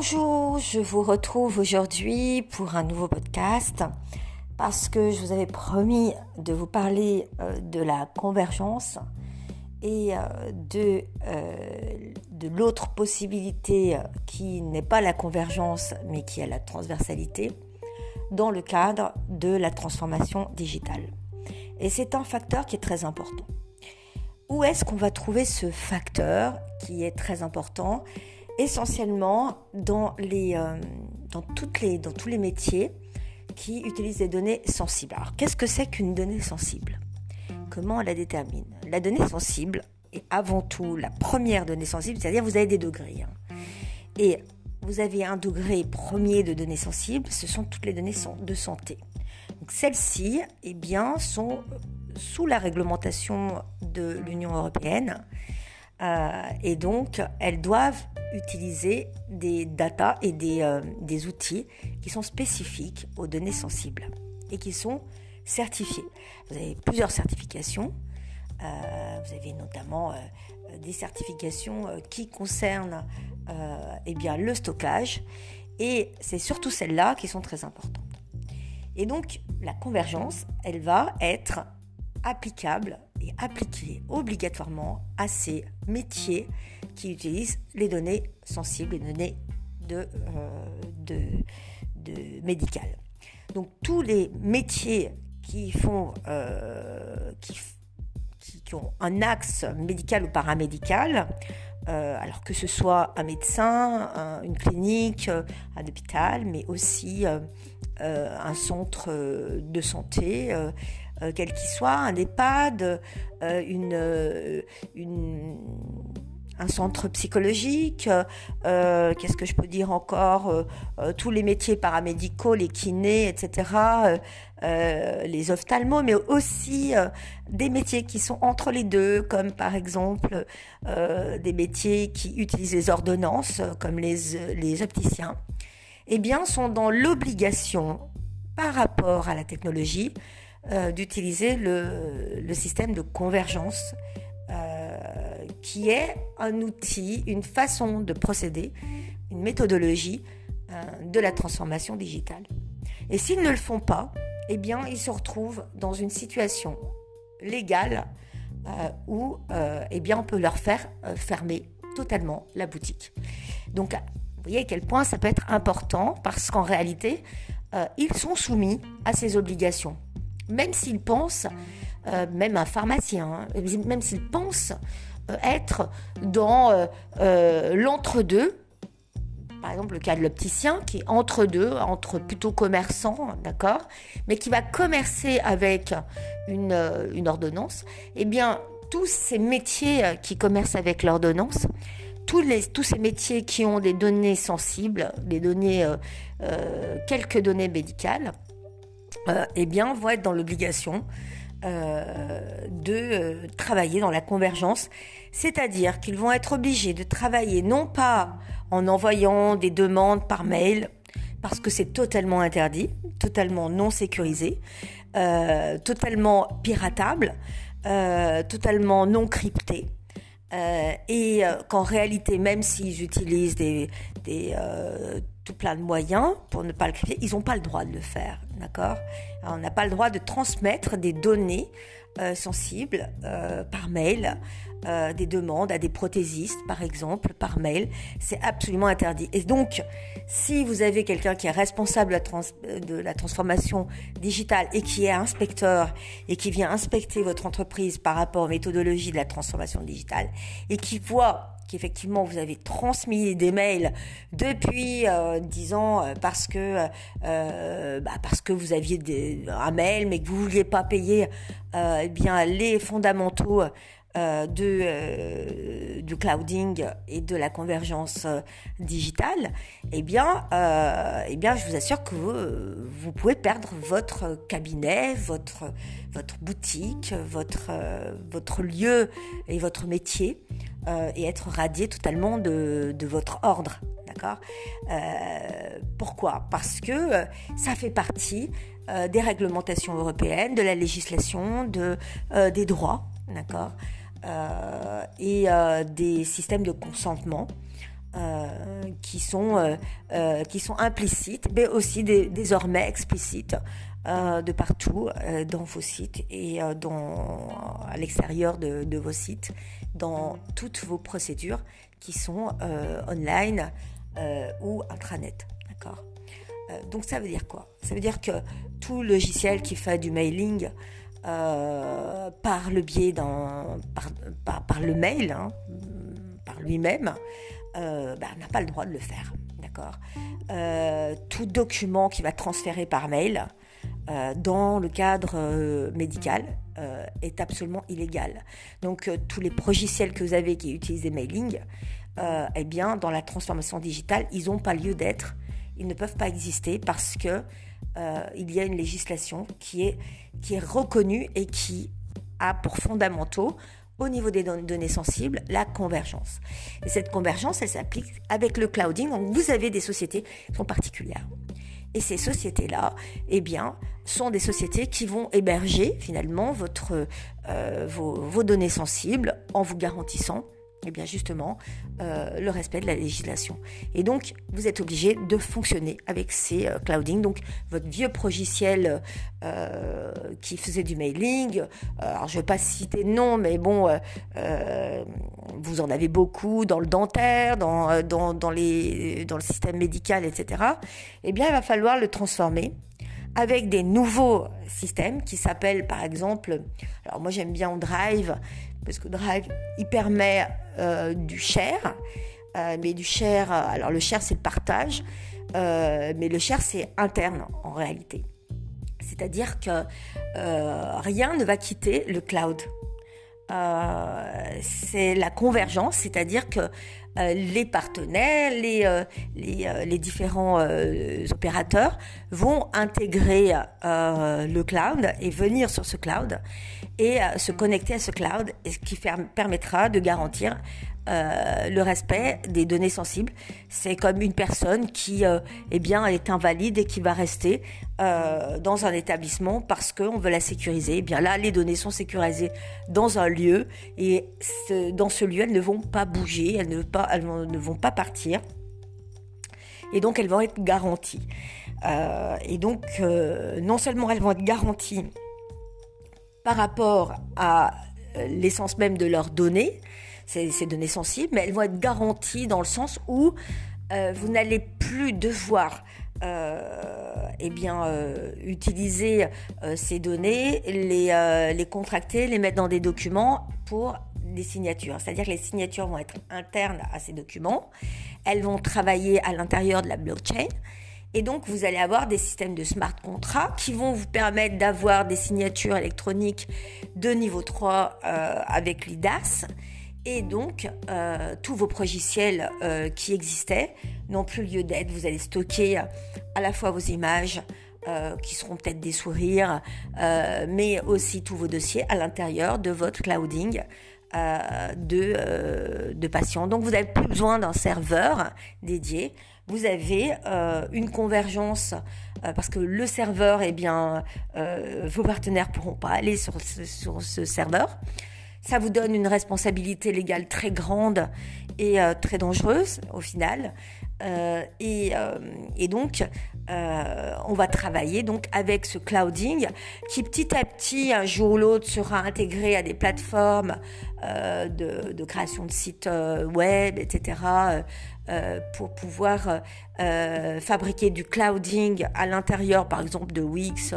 Bonjour, je vous retrouve aujourd'hui pour un nouveau podcast parce que je vous avais promis de vous parler euh, de la convergence et euh, de, euh, de l'autre possibilité qui n'est pas la convergence mais qui est la transversalité dans le cadre de la transformation digitale. Et c'est un facteur qui est très important. Où est-ce qu'on va trouver ce facteur qui est très important? Essentiellement dans, les, euh, dans, toutes les, dans tous les métiers qui utilisent des données sensibles. Alors qu'est-ce que c'est qu'une donnée sensible? Comment on la détermine? La donnée sensible est avant tout la première donnée sensible, c'est-à-dire vous avez des degrés. Hein. Et vous avez un degré premier de données sensibles, ce sont toutes les données de santé. Celles-ci eh bien, sont sous la réglementation de l'Union européenne euh, et donc elles doivent utiliser des data et des, euh, des, outils qui sont spécifiques aux données sensibles et qui sont certifiés. Vous avez plusieurs certifications. Euh, vous avez notamment des certifications qui concernent eh bien, le stockage et c'est surtout celles-là qui sont très importantes. Et donc la convergence, elle va être applicable et appliquée obligatoirement à ces métiers qui utilisent les données sensibles, les données de, euh, de, médicales. Donc tous les métiers qui font euh, qui, qui, ont un axe médical ou paramédical, euh, alors que ce soit un médecin, une clinique, un hôpital, mais aussi un centre de santé, euh, quel qu'il soit, un EHPAD, euh, euh, une, un centre psychologique, qu'est-ce que je peux dire encore, tous les métiers paramédicaux, les kinés, etc., les ophtalmos, mais aussi des métiers qui sont entre les deux, comme par exemple des métiers qui utilisent les ordonnances, comme les, les opticiens, eh bien, sont dans l'obligation par rapport à la technologie euh, d'utiliser le, système de convergence euh, qui est un outil, une façon de procéder, une méthodologie euh, de la transformation digitale. Et s'ils ne le font pas, eh bien, ils se retrouvent dans une situation légale où eh bien, on peut leur faire fermer totalement la boutique. Donc, vous voyez à quel point ça peut être important parce qu'en réalité, ils sont soumis à ces obligations même s'il pense, euh, même un pharmacien, hein, même s'il pense euh, être dans euh, l'entre-deux, par exemple le cas de l'opticien qui est entre deux, entre plutôt commerçant, d'accord, mais qui va commercer avec une, ordonnance, eh bien tous ces métiers qui commercent avec l'ordonnance, tous, tous ces métiers qui ont des données sensibles, des données, quelques données médicales, euh, eh bien, vont être dans l'obligation euh, de euh, travailler dans la convergence, c'est-à-dire qu'ils vont être obligés de travailler non pas en envoyant des demandes par mail, parce que c'est totalement interdit, totalement non sécurisé, totalement piratable, totalement non crypté. et qu'en réalité, même s'ils utilisent des, des tout plein de moyens pour ne pas le crypter, ils n'ont pas le droit de le faire. D'accord? On n'a pas le droit de transmettre des données euh, sensibles euh, par mail, euh, des demandes à des prothésistes, par exemple, par mail. C'est absolument interdit. Et donc, si vous avez quelqu'un qui est responsable de la, trans de la transformation digitale et qui est inspecteur et qui vient inspecter votre entreprise par rapport aux méthodologies de la transformation digitale et qui voit qu'effectivement vous avez transmis des mails depuis euh, 10 ans euh, parce que euh, bah parce que vous aviez des, un mail mais que vous vouliez pas payer euh, eh bien les fondamentaux euh, de, euh, du clouding et de la convergence digitale, eh bien, eh bien, je vous assure que vous, vous, pouvez perdre votre cabinet, votre, votre boutique, votre, votre lieu et votre métier euh, et être radié totalement de, votre ordre. D'accord euh, Pourquoi? Parce que euh, ça fait partie des réglementations européennes, de la législation, de, des droits, d'accord Et des systèmes de consentement qui, sont, qui sont implicites, mais aussi désormais explicites de partout dans vos sites et dans, à l'extérieur de, vos sites, dans toutes vos procédures qui sont online ou intranet. D'accord? Donc ça veut dire quoi? Ça veut dire que tout logiciel qui fait du mailing euh, par le biais d'un par, par, le mail, hein, par lui-même, euh, bah, n'a pas le droit de le faire. D'accord? Euh, Tout document qui va transférer par mail dans le cadre médical est absolument illégal. Donc tous les logiciels que vous avez qui utilisent des mailing, eh bien dans la transformation digitale, ils n'ont pas lieu d'être. Ils ne peuvent pas exister parce que euh, il y a une législation qui est, qui est reconnue et qui a pour fondamentaux au niveau des données sensibles, la convergence. Et cette convergence, elle s'applique avec le clouding. Donc, vous avez des sociétés qui sont particulières. Et ces sociétés-là, eh bien, sont des sociétés qui vont héberger finalement euh, vos données sensibles en vous garantissant eh bien justement euh, le respect de la législation. Et donc vous êtes obligé de fonctionner avec ces euh, clouding. Donc votre vieux progiciel euh, qui faisait du mailing, alors je ne vais pas citer de nom, mais bon, vous en avez beaucoup dans le dentaire, dans, dans, dans, les, dans le système médical, etc. Eh bien il va falloir le transformer avec des nouveaux systèmes qui s'appellent par exemple, alors moi j'aime bien Drive, parce que Drive, il permet euh, du share, euh, mais du share, alors le share c'est le partage, euh, mais le share c'est interne en réalité. C'est-à-dire que rien ne va quitter le cloud. c'est la convergence, c'est-à-dire que les partenaires, les, les, les différents opérateurs vont intégrer le cloud et venir sur ce cloud et euh, se connecter à ce cloud, ce qui permettra de garantir euh, le respect des données sensibles. C'est comme une personne qui euh, eh bien, est invalide et qui va rester euh, dans un établissement parce qu'on veut la sécuriser. Eh bien là, les données sont sécurisées dans un lieu et dans ce lieu, elles ne vont pas bouger, elles ne, pas, elles ne vont pas partir. Et donc, elles vont être garanties. et donc, non seulement elles vont être garanties par rapport à euh, l'essence même de leurs données, ces, données sensibles, mais elles vont être garanties dans le sens où euh, vous n'allez plus devoir euh, eh bien, utiliser ces données, les contracter, les mettre dans des documents pour des signatures. C'est-à-dire que les signatures vont être internes à ces documents. Elles vont travailler à l'intérieur de la blockchain. Et donc, vous allez avoir des systèmes de smart contracts qui vont vous permettre d'avoir des signatures électroniques de niveau 3 euh, avec l'IDAS. Et donc, euh, tous vos progiciels euh, qui existaient n'ont plus lieu d'être. Vous allez stocker à la fois vos images, qui seront peut-être des sourires, mais aussi tous vos dossiers à l'intérieur de votre clouding. De, de patients. Donc vous n'avez plus besoin d'un serveur dédié vous avez euh, une convergence euh, parce que le serveur, eh bien, euh, vos partenaires pourront pas aller sur sur ce serveur. Ça vous donne une responsabilité légale très grande et euh, très dangereuse au final. Euh, et, euh, et, donc, on va travailler donc avec ce clouding qui petit à petit, un jour ou l'autre, sera intégré à des plateformes de, de, création de sites web, etc. pour pouvoir euh, fabriquer du clouding à l'intérieur, par exemple, de Wix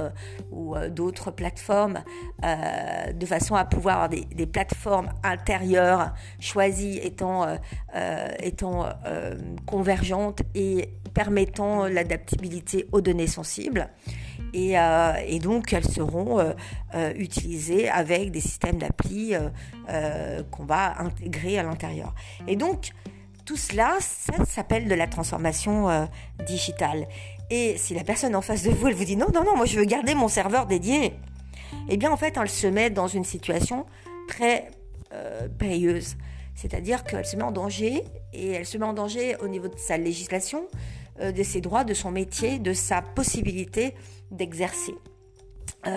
ou d'autres plateformes, de façon à pouvoir avoir des, des plateformes intérieures choisies étant, euh, euh, euh, convergentes et permettant l'adaptabilité aux données sensibles. Et, et, donc elles seront utilisées avec des systèmes d'appli qu'on va intégrer à l'intérieur. Et donc tout cela, ça s'appelle de la transformation digitale. Et si la personne en face de vous, elle vous dit non, non, non, moi je veux garder mon serveur dédié, eh bien en fait, elle se met dans une situation très euh, périlleuse. C'est-à-dire qu'elle se met en danger et elle se met en danger au niveau de sa législation, euh, de ses droits, de son métier, de sa possibilité d'exercer. Il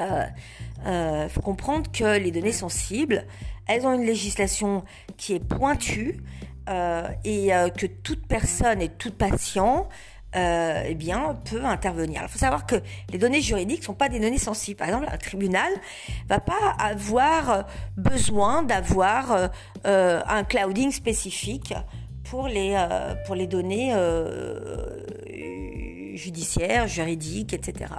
euh, faut comprendre que les données sensibles, elles ont une législation qui est pointue, et que toute personne et tout patient eh bien, peut intervenir. Il faut savoir que les données juridiques ne sont pas des données sensibles. Par exemple, un tribunal va pas avoir besoin d'avoir un clouding spécifique pour les, pour les données judiciaires, juridiques, etc.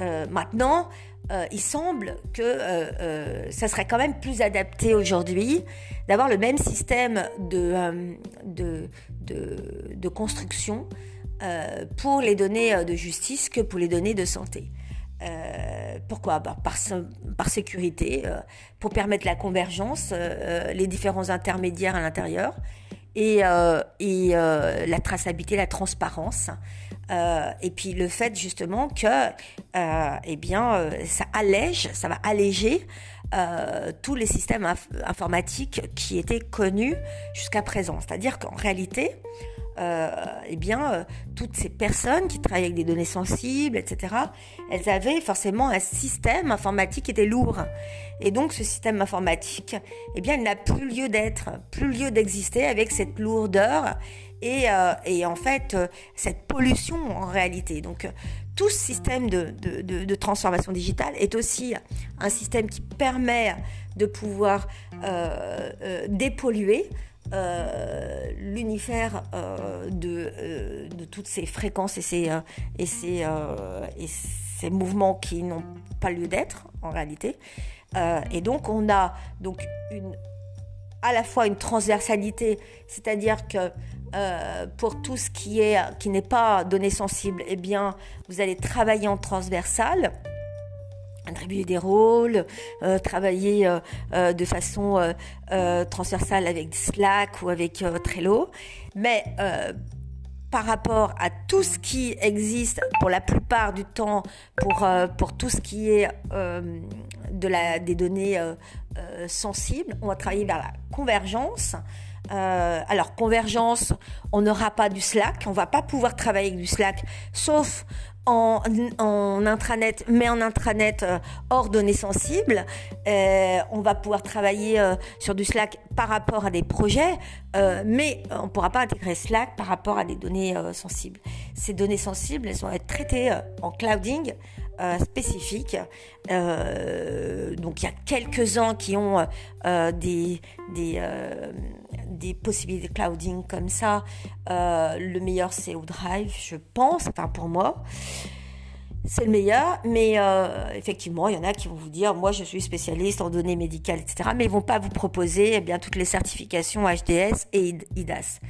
Euh, maintenant, euh, il semble que euh, ça serait quand même plus adapté aujourd'hui d'avoir le même système de, de, de, construction pour les données de justice que pour les données de santé. pourquoi? Bah, par, par, sécurité, pour permettre la convergence, les différents intermédiaires à l'intérieur et, et la traçabilité, la transparence. Euh, et puis le fait justement que, euh, eh bien, euh, ça allège, ça va alléger tous les systèmes informatiques qui étaient connus jusqu'à présent. C'est-à-dire qu'en réalité, eh bien, euh, toutes ces personnes qui travaillent avec des données sensibles, etc., elles avaient forcément un système informatique qui était lourd. Et donc, ce système informatique, eh bien, il n'a plus lieu d'être, plus lieu d'exister avec cette lourdeur et, euh, et en fait, cette pollution en réalité. Donc, tout ce système de, de, de, transformation digitale est aussi un système qui permet de pouvoir dépolluer euh, l'univers euh, de, euh, de, toutes ces fréquences et ces, et ces, et ces mouvements qui n'ont pas lieu d'être en réalité. et donc on a donc une, à la fois une transversalité, c'est-à-dire que pour tout ce qui est qui n'est pas donné sensible, eh bien vous allez travailler en transversal attribuer des rôles, euh, travailler euh, euh, de façon transversale avec Slack ou avec Trello. Mais par rapport à tout ce qui existe pour la plupart du temps, pour, pour tout ce qui est de la, des données sensibles, on va travailler vers la convergence. alors convergence, on n'aura pas du Slack, on va pas pouvoir travailler avec du Slack, sauf en, intranet, mais en intranet euh, hors données sensibles. Euh, on va pouvoir travailler euh, sur du Slack par rapport à des projets, mais on ne pourra pas intégrer Slack par rapport à des données sensibles. Ces données sensibles, elles vont être traitées en clouding spécifique. donc il y a quelques-uns qui ont des, des, des possibilités de clouding comme ça. le meilleur c'est ODrive, je pense, enfin pour moi c'est le meilleur, mais euh, effectivement, il y en a qui vont vous dire, moi je suis spécialiste en données médicales, etc., mais ils vont pas vous proposer eh bien toutes les certifications HDS et IDAS.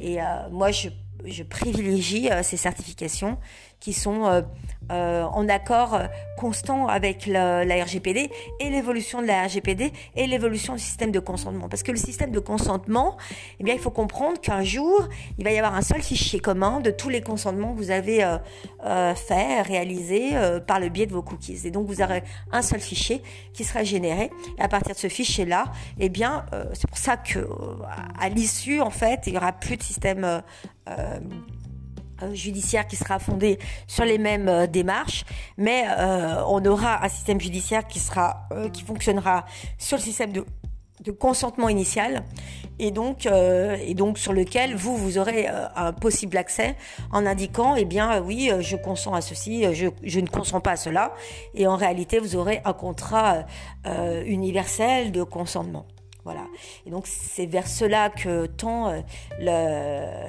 Et euh, moi, je, je privilégie euh, ces certifications qui sont euh, en accord euh, constant avec la, RGPD et l'évolution de la RGPD et l'évolution du système de consentement. Parce que le système de consentement, eh bien, il faut comprendre qu'un jour, il va y avoir un seul fichier commun de tous les consentements que vous avez euh, euh fait, réalisés par le biais de vos cookies. Et donc, vous aurez un seul fichier qui sera généré. Et à partir de ce fichier-là, eh bien, c'est pour ça que à l'issue, en fait, il y aura plus de système euh, judiciaire qui sera fondé sur les mêmes euh, démarches, mais euh, on aura un système judiciaire qui sera qui fonctionnera sur le système de, de consentement initial et donc et donc sur lequel vous vous aurez un possible accès en indiquant eh bien oui je consens à ceci je, je ne consens pas à cela et en réalité vous aurez un contrat universel de consentement. Voilà. Et donc c'est vers cela que tend euh,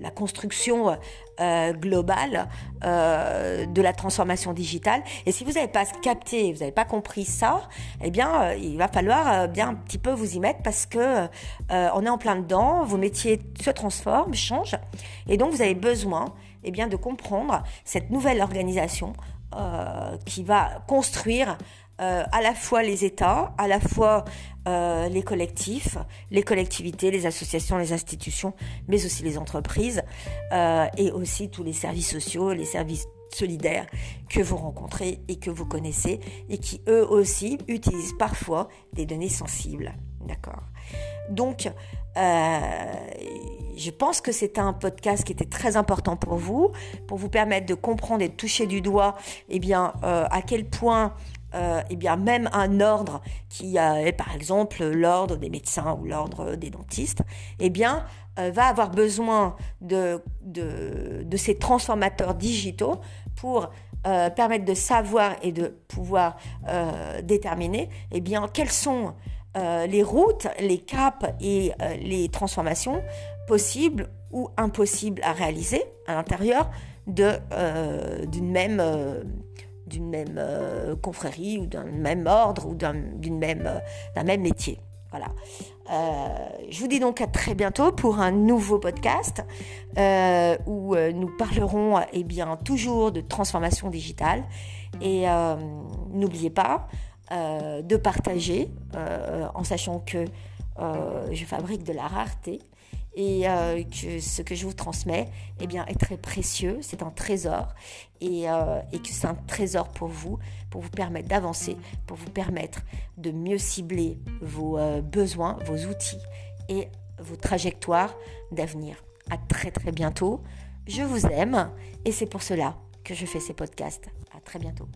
la construction euh, globale euh, de la transformation digitale. Et si vous n'avez pas capté, vous n'avez pas compris ça, eh bien il va falloir bien un petit peu vous y mettre parce que on est en plein dedans, vos métiers se transforment, changent, et donc vous avez besoin eh bien de comprendre cette nouvelle organisation qui va construire euh, à la fois les États, à la fois euh, les collectifs, les collectivités, les associations, les institutions, mais aussi les entreprises euh, et aussi tous les services sociaux, les services solidaires que vous rencontrez et que vous connaissez et qui eux aussi utilisent parfois des données sensibles. D'accord Donc, je pense que c'est un podcast qui était très important pour vous, pour vous permettre de comprendre et de toucher du doigt, eh bien, à quel point euh, eh bien même un ordre qui est par exemple l'ordre des médecins ou l'ordre des dentistes, eh bien euh, va avoir besoin de, ces transformateurs digitaux pour euh, permettre de savoir et de pouvoir déterminer eh bien quelles sont les routes, les caps et les transformations possibles ou impossibles à réaliser à l'intérieur d'une même d'une même euh, confrérie ou d'un même ordre ou d'un même, euh, même métier. Voilà. Euh, je vous dis donc à très bientôt pour un nouveau podcast où nous parlerons eh toujours de transformation digitale. Et n'oubliez pas de partager en sachant que je fabrique de la rareté et euh, que ce que je vous transmets eh bien, est très précieux, c'est un trésor et, euh, et que c'est un trésor pour vous, pour vous permettre d'avancer, pour vous permettre de mieux cibler vos euh, besoins, vos outils et vos trajectoires d'avenir. À très très bientôt. Je vous aime et c'est pour cela que je fais ces podcasts. À très bientôt.